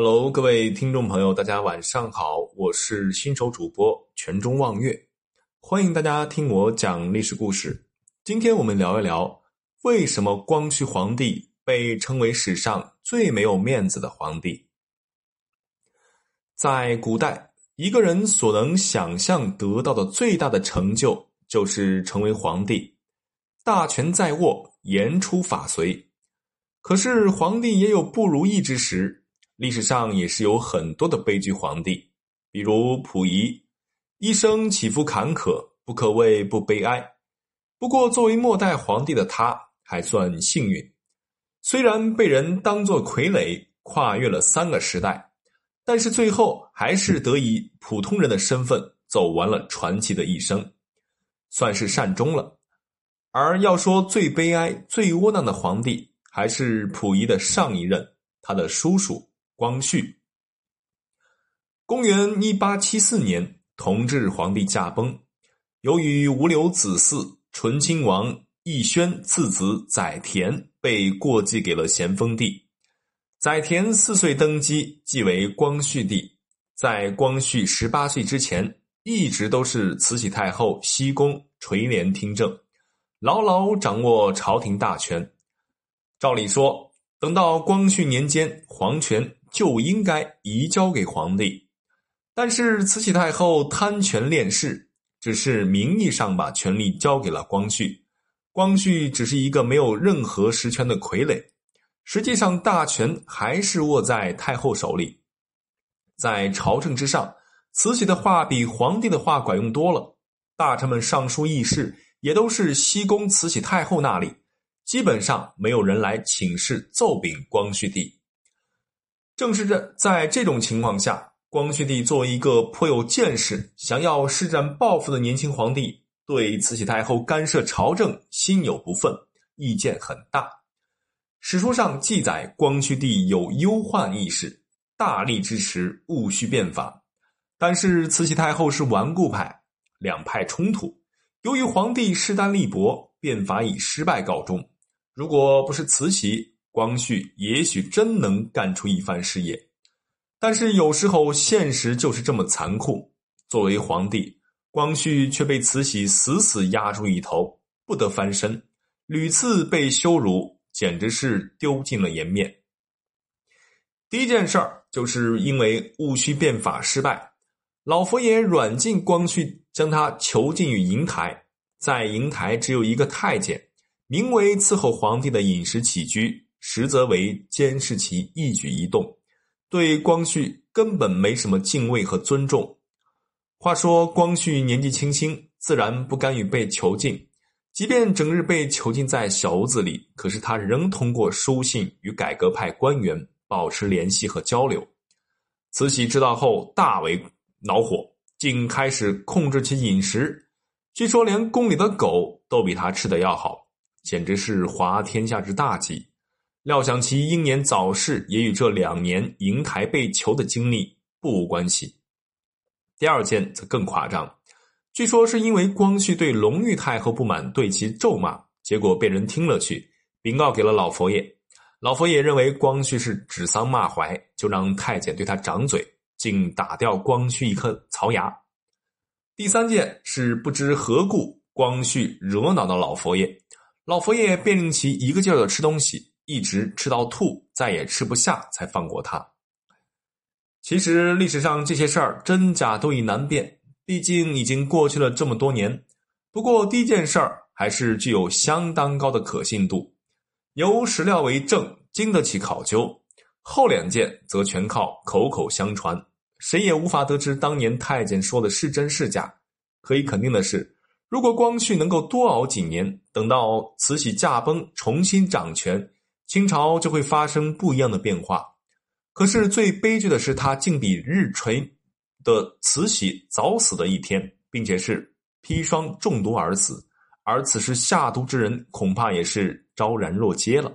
Hello，各位听众朋友，大家晚上好，我是新手主播全中望月，欢迎大家听我讲历史故事。今天我们聊一聊为什么光绪皇帝被称为史上最没有面子的皇帝。在古代，一个人所能想象得到的最大的成就，就是成为皇帝，大权在握，言出法随。可是，皇帝也有不如意之时。历史上也是有很多的悲剧皇帝，比如溥仪，一生起伏坎坷，不可谓不悲哀。不过，作为末代皇帝的他，还算幸运。虽然被人当作傀儡，跨越了三个时代，但是最后还是得以普通人的身份走完了传奇的一生，算是善终了。而要说最悲哀、最窝囊的皇帝，还是溥仪的上一任，他的叔叔。光绪，公元一八七四年，同治皇帝驾崩。由于无留子嗣，醇亲王奕轩次子载湉被过继给了咸丰帝。载湉四岁登基，即为光绪帝。在光绪十八岁之前，一直都是慈禧太后西宫垂帘听政，牢牢掌握朝廷大权。照理说，等到光绪年间，皇权。就应该移交给皇帝，但是慈禧太后贪权恋势，只是名义上把权力交给了光绪，光绪只是一个没有任何实权的傀儡，实际上大权还是握在太后手里。在朝政之上，慈禧的话比皇帝的话管用多了，大臣们上书议事也都是西宫慈禧太后那里，基本上没有人来请示奏禀光绪帝。正是这在这种情况下，光绪帝作为一个颇有见识、想要施展抱负的年轻皇帝，对慈禧太后干涉朝政心有不忿，意见很大。史书上记载，光绪帝有忧患意识，大力支持戊戌变法。但是慈禧太后是顽固派，两派冲突。由于皇帝势单力薄，变法以失败告终。如果不是慈禧，光绪也许真能干出一番事业，但是有时候现实就是这么残酷。作为皇帝，光绪却被慈禧死死压住一头，不得翻身，屡次被羞辱，简直是丢尽了颜面。第一件事儿就是因为戊戌变法失败，老佛爷软禁光绪，将他囚禁于瀛台，在瀛台只有一个太监，名为伺候皇帝的饮食起居。实则为监视其一举一动，对光绪根本没什么敬畏和尊重。话说光绪年纪轻轻，自然不甘于被囚禁，即便整日被囚禁在小屋子里，可是他仍通过书信与改革派官员保持联系和交流。慈禧知道后大为恼火，竟开始控制其饮食。据说连宫里的狗都比他吃的要好，简直是滑天下之大稽。料想其英年早逝也与这两年瀛台被囚的经历不无关系。第二件则更夸张，据说是因为光绪对隆裕太后不满，对其咒骂，结果被人听了去，禀告给了老佛爷。老佛爷认为光绪是指桑骂槐，就让太监对他掌嘴，竟打掉光绪一颗槽牙。第三件是不知何故，光绪惹恼了老佛爷，老佛爷便令其一个劲儿的吃东西。一直吃到吐，再也吃不下，才放过他。其实历史上这些事儿真假都已难辨，毕竟已经过去了这么多年。不过第一件事儿还是具有相当高的可信度，有史料为证，经得起考究。后两件则全靠口口相传，谁也无法得知当年太监说的是真是假。可以肯定的是，如果光绪能够多熬几年，等到慈禧驾崩，重新掌权。清朝就会发生不一样的变化，可是最悲剧的是，他竟比日垂的慈禧早死的一天，并且是砒霜中毒而死，而此时下毒之人恐怕也是昭然若揭了。